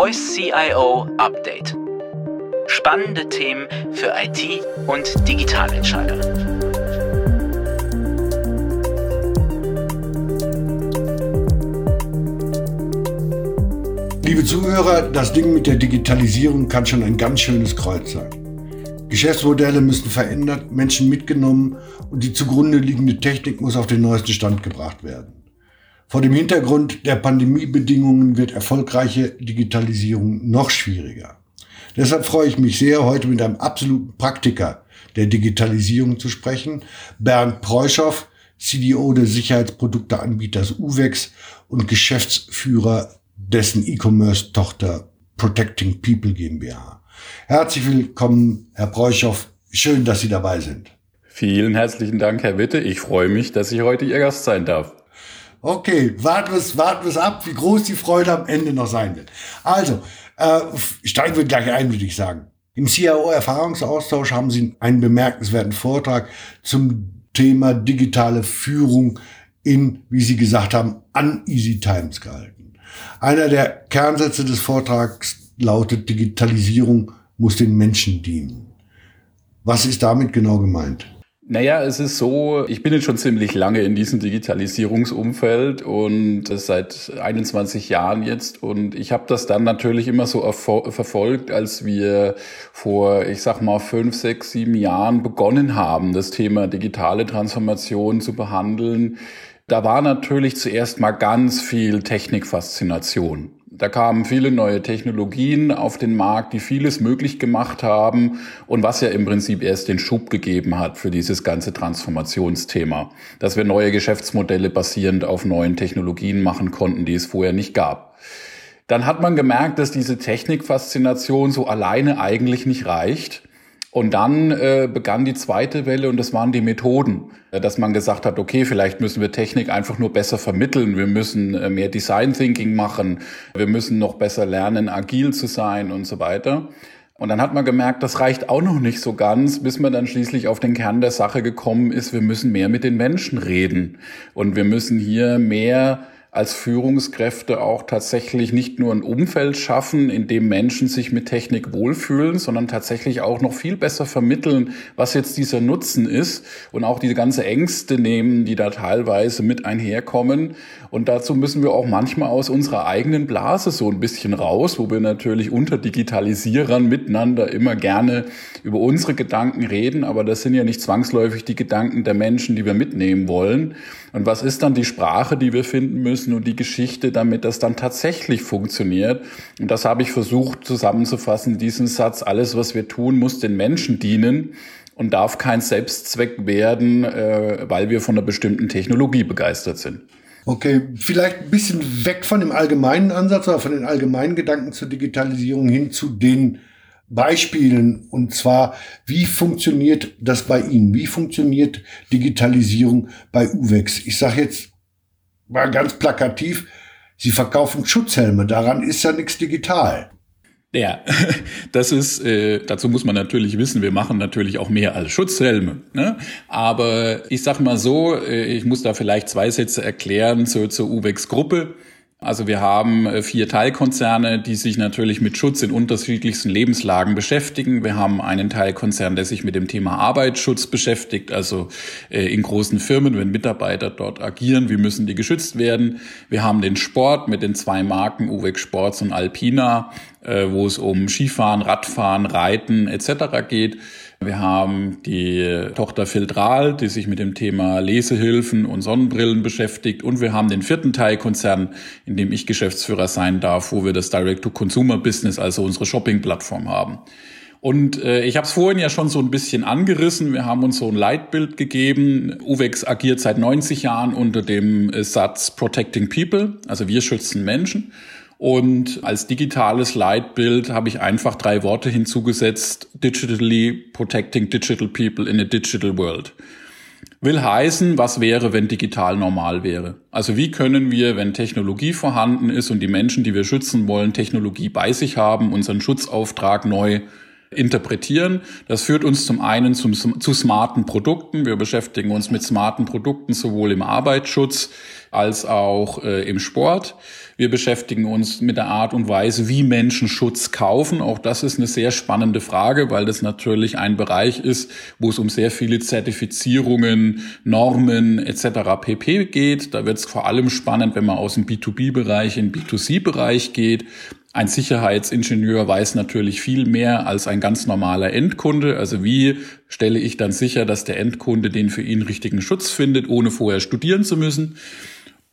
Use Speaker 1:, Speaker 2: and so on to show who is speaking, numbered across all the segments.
Speaker 1: Voice CIO Update. Spannende Themen für IT und Digitalentscheider.
Speaker 2: Liebe Zuhörer, das Ding mit der Digitalisierung kann schon ein ganz schönes Kreuz sein. Geschäftsmodelle müssen verändert, Menschen mitgenommen und die zugrunde liegende Technik muss auf den neuesten Stand gebracht werden. Vor dem Hintergrund der Pandemiebedingungen wird erfolgreiche Digitalisierung noch schwieriger. Deshalb freue ich mich sehr, heute mit einem absoluten Praktiker der Digitalisierung zu sprechen, Bernd Preuschow, CDO des Sicherheitsprodukteanbieters UVEX und Geschäftsführer dessen E-Commerce-Tochter Protecting People GmbH. Herzlich willkommen, Herr Preuschow. Schön, dass Sie dabei sind.
Speaker 3: Vielen herzlichen Dank, Herr Witte. Ich freue mich, dass ich heute Ihr Gast sein darf.
Speaker 2: Okay, warten wir es warten wir's ab, wie groß die Freude am Ende noch sein wird. Also, äh, steigen wir gleich ein, würde ich sagen. Im CIO-Erfahrungsaustausch haben Sie einen bemerkenswerten Vortrag zum Thema digitale Führung in, wie Sie gesagt haben, uneasy times gehalten. Einer der Kernsätze des Vortrags lautet, Digitalisierung muss den Menschen dienen. Was ist damit genau gemeint?
Speaker 3: Naja, es ist so, ich bin jetzt schon ziemlich lange in diesem Digitalisierungsumfeld und seit 21 Jahren jetzt und ich habe das dann natürlich immer so verfolgt, als wir vor, ich sag mal, fünf, sechs, sieben Jahren begonnen haben, das Thema digitale Transformation zu behandeln. Da war natürlich zuerst mal ganz viel Technikfaszination. Da kamen viele neue Technologien auf den Markt, die vieles möglich gemacht haben und was ja im Prinzip erst den Schub gegeben hat für dieses ganze Transformationsthema, dass wir neue Geschäftsmodelle basierend auf neuen Technologien machen konnten, die es vorher nicht gab. Dann hat man gemerkt, dass diese Technikfaszination so alleine eigentlich nicht reicht und dann äh, begann die zweite Welle und das waren die Methoden, äh, dass man gesagt hat, okay, vielleicht müssen wir Technik einfach nur besser vermitteln, wir müssen äh, mehr Design Thinking machen, wir müssen noch besser lernen, agil zu sein und so weiter. Und dann hat man gemerkt, das reicht auch noch nicht so ganz, bis man dann schließlich auf den Kern der Sache gekommen ist, wir müssen mehr mit den Menschen reden. Und wir müssen hier mehr als Führungskräfte auch tatsächlich nicht nur ein Umfeld schaffen, in dem Menschen sich mit Technik wohlfühlen, sondern tatsächlich auch noch viel besser vermitteln, was jetzt dieser Nutzen ist und auch diese ganze Ängste nehmen, die da teilweise mit einherkommen. Und dazu müssen wir auch manchmal aus unserer eigenen Blase so ein bisschen raus, wo wir natürlich unter Digitalisierern miteinander immer gerne über unsere Gedanken reden, aber das sind ja nicht zwangsläufig die Gedanken der Menschen, die wir mitnehmen wollen. Und was ist dann die Sprache, die wir finden müssen und die Geschichte, damit das dann tatsächlich funktioniert? Und das habe ich versucht zusammenzufassen, diesen Satz, alles, was wir tun, muss den Menschen dienen und darf kein Selbstzweck werden, äh, weil wir von einer bestimmten Technologie begeistert sind.
Speaker 2: Okay, vielleicht ein bisschen weg von dem allgemeinen Ansatz oder von den allgemeinen Gedanken zur Digitalisierung hin zu den Beispielen und zwar, wie funktioniert das bei Ihnen? Wie funktioniert Digitalisierung bei UVEX? Ich sage jetzt mal ganz plakativ, Sie verkaufen Schutzhelme, daran ist ja nichts digital.
Speaker 3: Ja, das ist, äh, dazu muss man natürlich wissen, wir machen natürlich auch mehr als Schutzhelme. Ne? Aber ich sag mal so, äh, ich muss da vielleicht zwei Sätze erklären zur, zur UVEX-Gruppe. Also wir haben äh, vier Teilkonzerne, die sich natürlich mit Schutz in unterschiedlichsten Lebenslagen beschäftigen. Wir haben einen Teilkonzern, der sich mit dem Thema Arbeitsschutz beschäftigt, also äh, in großen Firmen, wenn Mitarbeiter dort agieren, wie müssen die geschützt werden. Wir haben den Sport mit den zwei Marken UVEC Sports und Alpina, äh, wo es um Skifahren, Radfahren, Reiten etc. geht. Wir haben die Tochter Filtral, die sich mit dem Thema Lesehilfen und Sonnenbrillen beschäftigt. Und wir haben den vierten Teilkonzern, in dem ich Geschäftsführer sein darf, wo wir das Direct-to-Consumer-Business, also unsere Shopping-Plattform haben. Und äh, ich habe es vorhin ja schon so ein bisschen angerissen. Wir haben uns so ein Leitbild gegeben. UVEX agiert seit 90 Jahren unter dem Satz Protecting People, also wir schützen Menschen. Und als digitales Leitbild habe ich einfach drei Worte hinzugesetzt. Digitally protecting digital people in a digital world. Will heißen, was wäre, wenn digital normal wäre? Also wie können wir, wenn Technologie vorhanden ist und die Menschen, die wir schützen wollen, Technologie bei sich haben, unseren Schutzauftrag neu interpretieren. Das führt uns zum einen zum, zu smarten Produkten. Wir beschäftigen uns mit smarten Produkten sowohl im Arbeitsschutz als auch äh, im Sport. Wir beschäftigen uns mit der Art und Weise, wie Menschen Schutz kaufen. Auch das ist eine sehr spannende Frage, weil das natürlich ein Bereich ist, wo es um sehr viele Zertifizierungen, Normen etc. pp geht. Da wird es vor allem spannend, wenn man aus dem B2B-Bereich in B2C-Bereich geht. Ein Sicherheitsingenieur weiß natürlich viel mehr als ein ganz normaler Endkunde. Also wie stelle ich dann sicher, dass der Endkunde den für ihn richtigen Schutz findet, ohne vorher studieren zu müssen?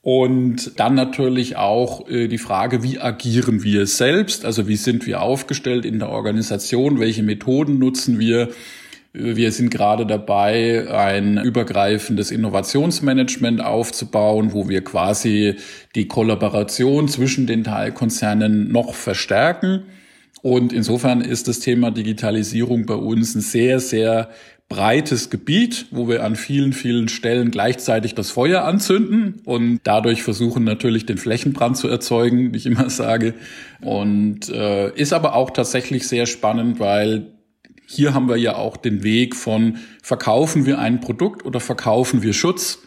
Speaker 3: Und dann natürlich auch äh, die Frage, wie agieren wir selbst? Also wie sind wir aufgestellt in der Organisation? Welche Methoden nutzen wir? Wir sind gerade dabei, ein übergreifendes Innovationsmanagement aufzubauen, wo wir quasi die Kollaboration zwischen den Teilkonzernen noch verstärken. Und insofern ist das Thema Digitalisierung bei uns ein sehr, sehr breites Gebiet, wo wir an vielen, vielen Stellen gleichzeitig das Feuer anzünden und dadurch versuchen natürlich den Flächenbrand zu erzeugen, wie ich immer sage. Und äh, ist aber auch tatsächlich sehr spannend, weil hier haben wir ja auch den Weg von verkaufen wir ein Produkt oder verkaufen wir Schutz.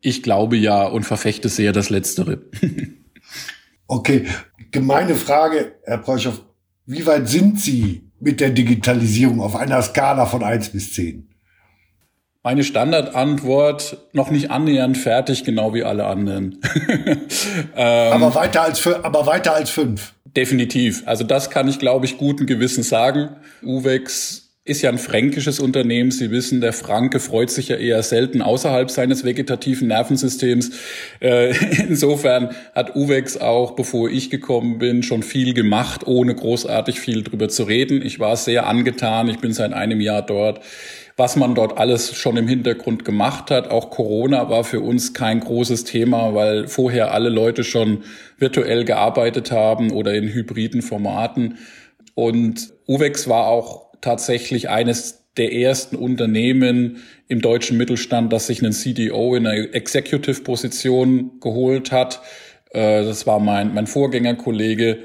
Speaker 3: Ich glaube ja und verfechte sehr das Letztere.
Speaker 2: okay, gemeine Frage, Herr Preuchow. Wie weit sind Sie mit der Digitalisierung auf einer Skala von eins bis zehn?
Speaker 3: Meine Standardantwort noch nicht annähernd fertig, genau wie alle anderen.
Speaker 2: ähm, aber weiter als aber weiter als fünf.
Speaker 3: Definitiv. Also das kann ich, glaube ich, guten Gewissen sagen. Uwex ist ja ein fränkisches Unternehmen. Sie wissen, der Franke freut sich ja eher selten außerhalb seines vegetativen Nervensystems. Äh, insofern hat Uwex auch, bevor ich gekommen bin, schon viel gemacht, ohne großartig viel drüber zu reden. Ich war sehr angetan. Ich bin seit einem Jahr dort was man dort alles schon im Hintergrund gemacht hat. Auch Corona war für uns kein großes Thema, weil vorher alle Leute schon virtuell gearbeitet haben oder in hybriden Formaten. Und Uwex war auch tatsächlich eines der ersten Unternehmen im deutschen Mittelstand, das sich einen CDO in einer Executive-Position geholt hat. Äh, das war mein, mein Vorgängerkollege,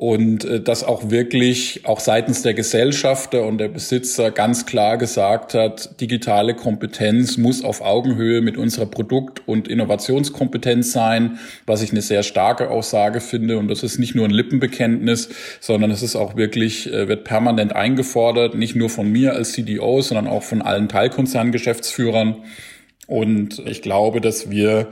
Speaker 3: und äh, dass auch wirklich auch seitens der Gesellschafter und der Besitzer ganz klar gesagt hat, digitale Kompetenz muss auf Augenhöhe mit unserer Produkt- und Innovationskompetenz sein, was ich eine sehr starke Aussage finde. Und das ist nicht nur ein Lippenbekenntnis, sondern es ist auch wirklich, äh, wird permanent eingefordert, nicht nur von mir als CDO, sondern auch von allen Teilkonzerngeschäftsführern. Und ich glaube, dass wir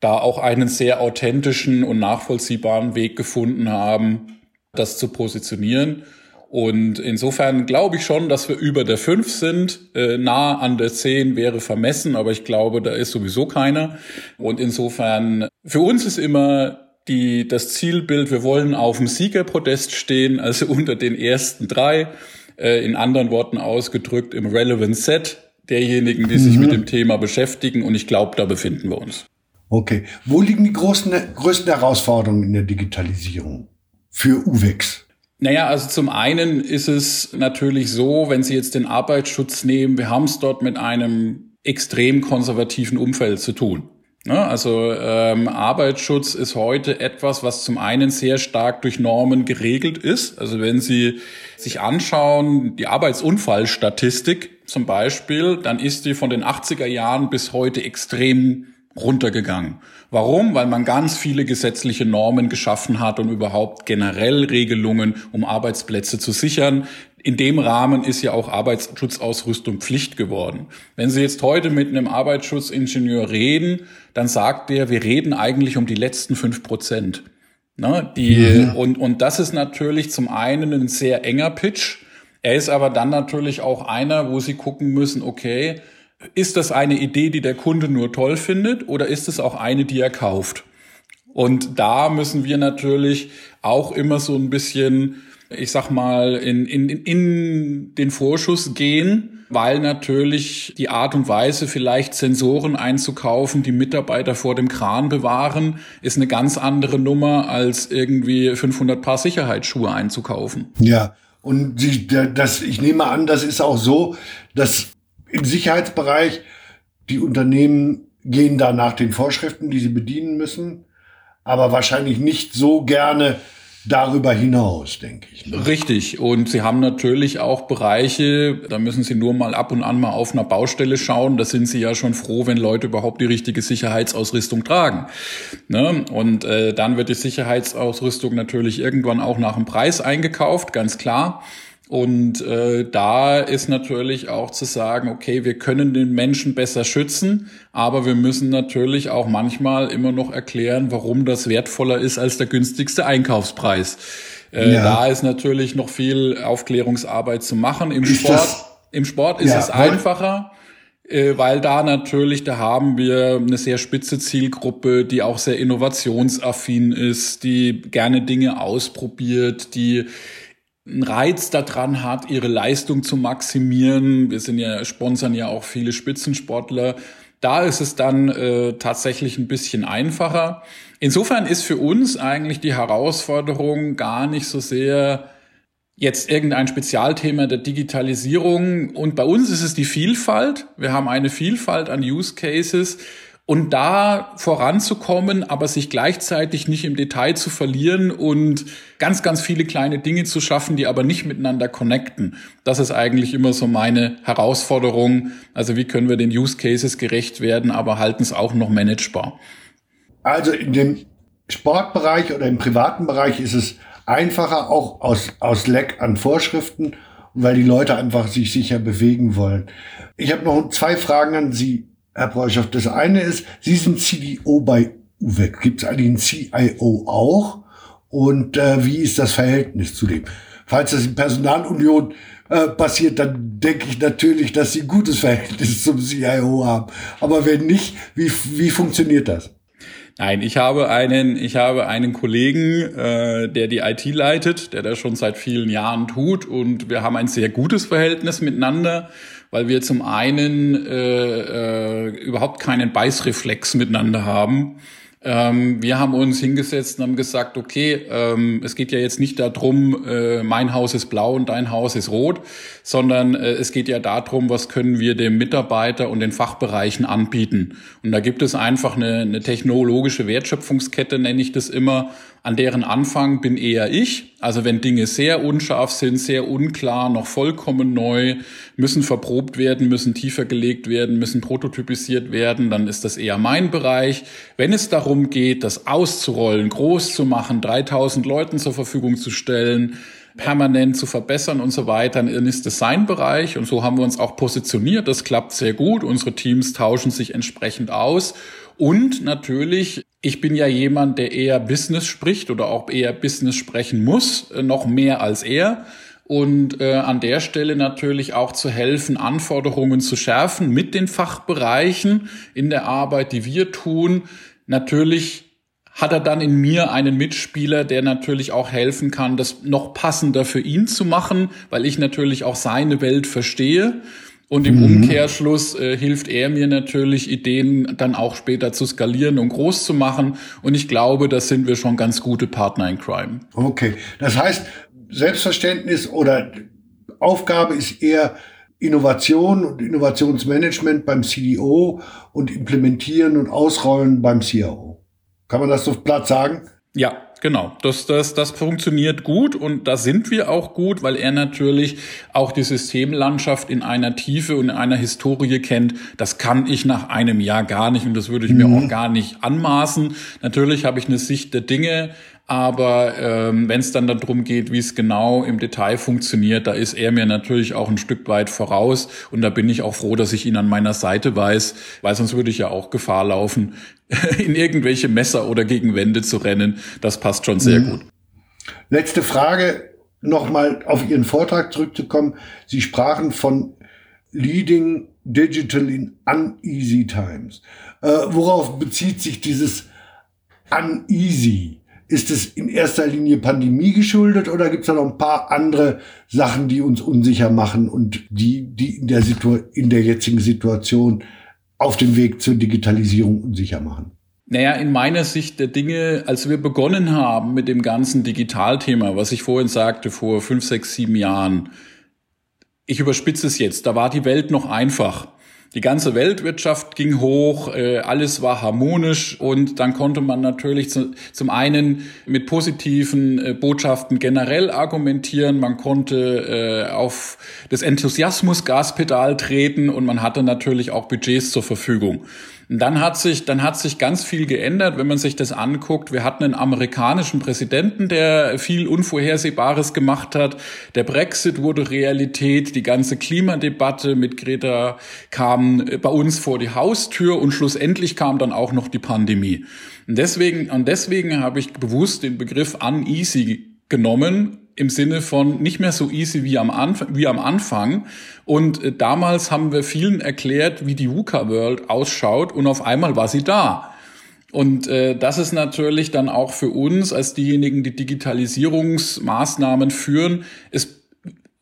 Speaker 3: da auch einen sehr authentischen und nachvollziehbaren Weg gefunden haben, das zu positionieren. Und insofern glaube ich schon, dass wir über der 5 sind. Äh, nah an der 10 wäre vermessen, aber ich glaube, da ist sowieso keiner. Und insofern, für uns ist immer die, das Zielbild, wir wollen auf dem Siegerpodest stehen, also unter den ersten drei. Äh, in anderen Worten ausgedrückt, im Relevant Set derjenigen, die mhm. sich mit dem Thema beschäftigen. Und ich glaube, da befinden wir uns.
Speaker 2: Okay. Wo liegen die großen, größten Herausforderungen in der Digitalisierung? für UVEX?
Speaker 3: Naja, also zum einen ist es natürlich so, wenn Sie jetzt den Arbeitsschutz nehmen, wir haben es dort mit einem extrem konservativen Umfeld zu tun. Ne? Also ähm, Arbeitsschutz ist heute etwas, was zum einen sehr stark durch Normen geregelt ist. Also wenn Sie sich anschauen, die Arbeitsunfallstatistik zum Beispiel, dann ist die von den 80er Jahren bis heute extrem runtergegangen. Warum? Weil man ganz viele gesetzliche Normen geschaffen hat und überhaupt generell Regelungen, um Arbeitsplätze zu sichern. In dem Rahmen ist ja auch Arbeitsschutzausrüstung Pflicht geworden. Wenn Sie jetzt heute mit einem Arbeitsschutzingenieur reden, dann sagt der, wir reden eigentlich um die letzten fünf Prozent. Ne, die, mhm. und, und das ist natürlich zum einen ein sehr enger Pitch. Er ist aber dann natürlich auch einer, wo Sie gucken müssen, okay, ist das eine Idee, die der Kunde nur toll findet oder ist es auch eine, die er kauft? Und da müssen wir natürlich auch immer so ein bisschen, ich sag mal, in, in, in den Vorschuss gehen, weil natürlich die Art und Weise, vielleicht Sensoren einzukaufen, die Mitarbeiter vor dem Kran bewahren, ist eine ganz andere Nummer, als irgendwie 500 Paar Sicherheitsschuhe einzukaufen.
Speaker 2: Ja, und die, das, ich nehme an, das ist auch so, dass im Sicherheitsbereich, die Unternehmen gehen da nach den Vorschriften, die sie bedienen müssen, aber wahrscheinlich nicht so gerne darüber hinaus, denke ich.
Speaker 3: Ne? Richtig. Und Sie haben natürlich auch Bereiche, da müssen Sie nur mal ab und an mal auf einer Baustelle schauen. Da sind Sie ja schon froh, wenn Leute überhaupt die richtige Sicherheitsausrüstung tragen. Ne? Und äh, dann wird die Sicherheitsausrüstung natürlich irgendwann auch nach dem Preis eingekauft, ganz klar. Und äh, da ist natürlich auch zu sagen, okay, wir können den Menschen besser schützen, aber wir müssen natürlich auch manchmal immer noch erklären, warum das wertvoller ist als der günstigste Einkaufspreis. Äh, ja. Da ist natürlich noch viel Aufklärungsarbeit zu machen. Im ist Sport, im Sport ist ja, es einfacher äh, weil da natürlich, da haben wir eine sehr spitze Zielgruppe, die auch sehr innovationsaffin ist, die gerne Dinge ausprobiert, die einen Reiz daran hat, ihre Leistung zu maximieren. Wir sind ja, sponsern ja auch viele Spitzensportler. Da ist es dann äh, tatsächlich ein bisschen einfacher. Insofern ist für uns eigentlich die Herausforderung gar nicht so sehr jetzt irgendein Spezialthema der Digitalisierung. Und bei uns ist es die Vielfalt. Wir haben eine Vielfalt an Use Cases. Und da voranzukommen, aber sich gleichzeitig nicht im Detail zu verlieren und ganz, ganz viele kleine Dinge zu schaffen, die aber nicht miteinander connecten. Das ist eigentlich immer so meine Herausforderung. Also wie können wir den Use Cases gerecht werden, aber halten es auch noch managebar.
Speaker 2: Also in dem Sportbereich oder im privaten Bereich ist es einfacher, auch aus, aus Leck an Vorschriften, weil die Leute einfach sich sicher bewegen wollen. Ich habe noch zwei Fragen an Sie. Herr Breuschow. Das eine ist, Sie sind CDO bei UVEC. Gibt es eigentlich einen CIO auch? Und äh, wie ist das Verhältnis zu dem? Falls das in Personalunion äh, passiert, dann denke ich natürlich, dass Sie ein gutes Verhältnis zum CIO haben. Aber wenn nicht, wie, wie funktioniert das?
Speaker 3: Nein, ich habe einen, ich habe einen Kollegen, äh, der die IT leitet, der das schon seit vielen Jahren tut und wir haben ein sehr gutes Verhältnis miteinander weil wir zum einen äh, äh, überhaupt keinen Beißreflex miteinander haben. Ähm, wir haben uns hingesetzt und haben gesagt, okay, ähm, es geht ja jetzt nicht darum, äh, mein Haus ist blau und dein Haus ist rot, sondern äh, es geht ja darum, was können wir dem Mitarbeiter und den Fachbereichen anbieten. Und da gibt es einfach eine, eine technologische Wertschöpfungskette, nenne ich das immer, an deren Anfang bin eher ich. Also wenn Dinge sehr unscharf sind, sehr unklar, noch vollkommen neu, müssen verprobt werden, müssen tiefer gelegt werden, müssen prototypisiert werden, dann ist das eher mein Bereich. Wenn es darum geht, das auszurollen, groß zu machen, 3000 Leuten zur Verfügung zu stellen, permanent zu verbessern und so weiter, dann ist das sein Bereich. Und so haben wir uns auch positioniert. Das klappt sehr gut. Unsere Teams tauschen sich entsprechend aus. Und natürlich, ich bin ja jemand, der eher Business spricht oder auch eher Business sprechen muss, äh, noch mehr als er. Und äh, an der Stelle natürlich auch zu helfen, Anforderungen zu schärfen mit den Fachbereichen in der Arbeit, die wir tun. Natürlich hat er dann in mir einen Mitspieler, der natürlich auch helfen kann, das noch passender für ihn zu machen, weil ich natürlich auch seine Welt verstehe. Und im mhm. Umkehrschluss äh, hilft er mir natürlich, Ideen dann auch später zu skalieren und groß zu machen. Und ich glaube, das sind wir schon ganz gute Partner in Crime.
Speaker 2: Okay. Das heißt, Selbstverständnis oder Aufgabe ist eher Innovation und Innovationsmanagement beim CDO und Implementieren und Ausrollen beim CIO. Kann man das so platt sagen?
Speaker 3: Ja, Genau, das, das, das funktioniert gut und da sind wir auch gut, weil er natürlich auch die Systemlandschaft in einer Tiefe und in einer Historie kennt. Das kann ich nach einem Jahr gar nicht und das würde ich mhm. mir auch gar nicht anmaßen. Natürlich habe ich eine Sicht der Dinge, aber ähm, wenn es dann darum geht, wie es genau im Detail funktioniert, da ist er mir natürlich auch ein Stück weit voraus. Und da bin ich auch froh, dass ich ihn an meiner Seite weiß, weil sonst würde ich ja auch Gefahr laufen, in irgendwelche Messer oder gegen Wände zu rennen. Das passt schon sehr mhm. gut.
Speaker 2: Letzte Frage, nochmal auf Ihren Vortrag zurückzukommen. Sie sprachen von Leading Digital in Uneasy Times. Äh, worauf bezieht sich dieses Uneasy? Ist es in erster Linie Pandemie geschuldet oder gibt es da noch ein paar andere Sachen, die uns unsicher machen und die, die in der, Situ in der jetzigen Situation auf dem Weg zur Digitalisierung unsicher machen?
Speaker 3: Naja, in meiner Sicht der Dinge, als wir begonnen haben mit dem ganzen Digitalthema, was ich vorhin sagte, vor fünf, sechs, sieben Jahren, ich überspitze es jetzt, da war die Welt noch einfach. Die ganze Weltwirtschaft ging hoch, äh, alles war harmonisch und dann konnte man natürlich zu, zum einen mit positiven äh, Botschaften generell argumentieren, man konnte äh, auf das Enthusiasmus-Gaspedal treten und man hatte natürlich auch Budgets zur Verfügung. Dann hat sich, dann hat sich ganz viel geändert, wenn man sich das anguckt. Wir hatten einen amerikanischen Präsidenten, der viel Unvorhersehbares gemacht hat. Der Brexit wurde Realität. Die ganze Klimadebatte mit Greta kam bei uns vor die Haustür und schlussendlich kam dann auch noch die Pandemie. Und deswegen, und deswegen habe ich bewusst den Begriff uneasy genommen, im Sinne von nicht mehr so easy wie am, Anf wie am Anfang. Und äh, damals haben wir vielen erklärt, wie die VUCA World ausschaut und auf einmal war sie da. Und äh, das ist natürlich dann auch für uns als diejenigen, die Digitalisierungsmaßnahmen führen, ist,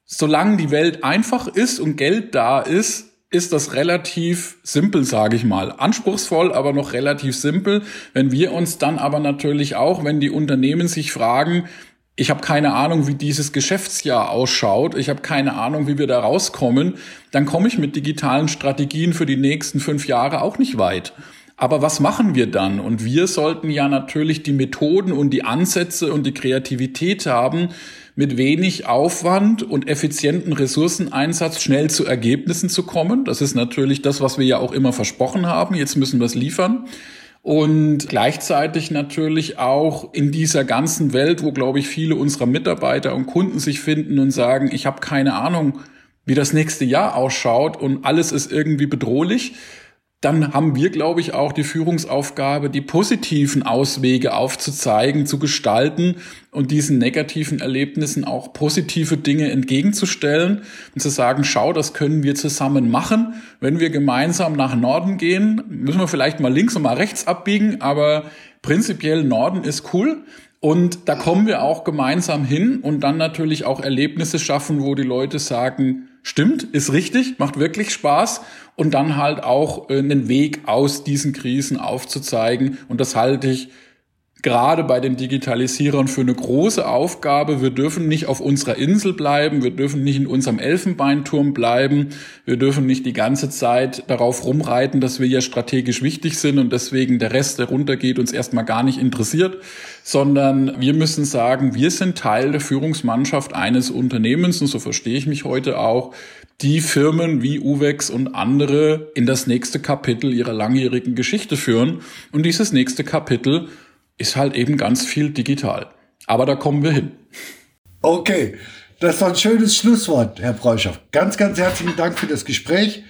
Speaker 3: solange die Welt einfach ist und Geld da ist, ist das relativ simpel, sage ich mal. Anspruchsvoll, aber noch relativ simpel. Wenn wir uns dann aber natürlich auch, wenn die Unternehmen sich fragen, ich habe keine Ahnung, wie dieses Geschäftsjahr ausschaut. Ich habe keine Ahnung, wie wir da rauskommen. Dann komme ich mit digitalen Strategien für die nächsten fünf Jahre auch nicht weit. Aber was machen wir dann? Und wir sollten ja natürlich die Methoden und die Ansätze und die Kreativität haben, mit wenig Aufwand und effizienten Ressourceneinsatz schnell zu Ergebnissen zu kommen. Das ist natürlich das, was wir ja auch immer versprochen haben. Jetzt müssen wir es liefern und gleichzeitig natürlich auch in dieser ganzen Welt, wo, glaube ich, viele unserer Mitarbeiter und Kunden sich finden und sagen, ich habe keine Ahnung, wie das nächste Jahr ausschaut und alles ist irgendwie bedrohlich, dann haben wir, glaube ich, auch die Führungsaufgabe, die positiven Auswege aufzuzeigen, zu gestalten und diesen negativen Erlebnissen auch positive Dinge entgegenzustellen und zu sagen, schau, das können wir zusammen machen. Wenn wir gemeinsam nach Norden gehen, müssen wir vielleicht mal links und mal rechts abbiegen, aber prinzipiell Norden ist cool. Und da kommen wir auch gemeinsam hin und dann natürlich auch Erlebnisse schaffen, wo die Leute sagen, stimmt, ist richtig, macht wirklich Spaß und dann halt auch äh, einen Weg aus diesen Krisen aufzuzeigen. Und das halte ich gerade bei den Digitalisierern für eine große Aufgabe. Wir dürfen nicht auf unserer Insel bleiben, wir dürfen nicht in unserem Elfenbeinturm bleiben, wir dürfen nicht die ganze Zeit darauf rumreiten, dass wir ja strategisch wichtig sind und deswegen der Rest, der runtergeht, uns erstmal gar nicht interessiert, sondern wir müssen sagen, wir sind Teil der Führungsmannschaft eines Unternehmens und so verstehe ich mich heute auch, die Firmen wie Uwex und andere in das nächste Kapitel ihrer langjährigen Geschichte führen. Und dieses nächste Kapitel ist halt eben ganz viel digital. Aber da kommen wir hin.
Speaker 2: Okay, das war ein schönes Schlusswort, Herr Breuschow. Ganz, ganz herzlichen Dank für das Gespräch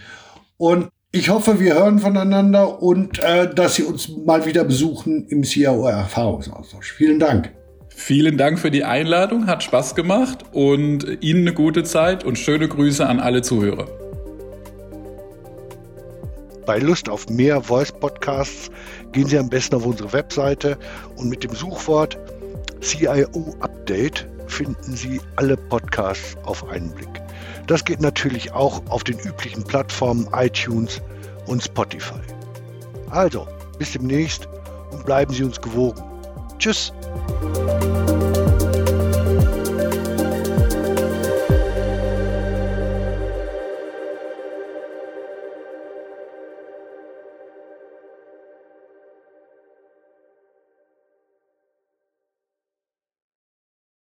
Speaker 2: und ich hoffe, wir hören voneinander und äh, dass Sie uns mal wieder besuchen im CIO Erfahrungsaustausch. Vielen Dank.
Speaker 3: Vielen Dank für die Einladung, hat Spaß gemacht und Ihnen eine gute Zeit und schöne Grüße an alle Zuhörer.
Speaker 4: Bei Lust auf mehr Voice Podcasts gehen Sie am besten auf unsere Webseite und mit dem Suchwort CIO Update finden Sie alle Podcasts auf einen Blick. Das geht natürlich auch auf den üblichen Plattformen iTunes und Spotify. Also, bis demnächst und bleiben Sie uns gewogen. Tschüss!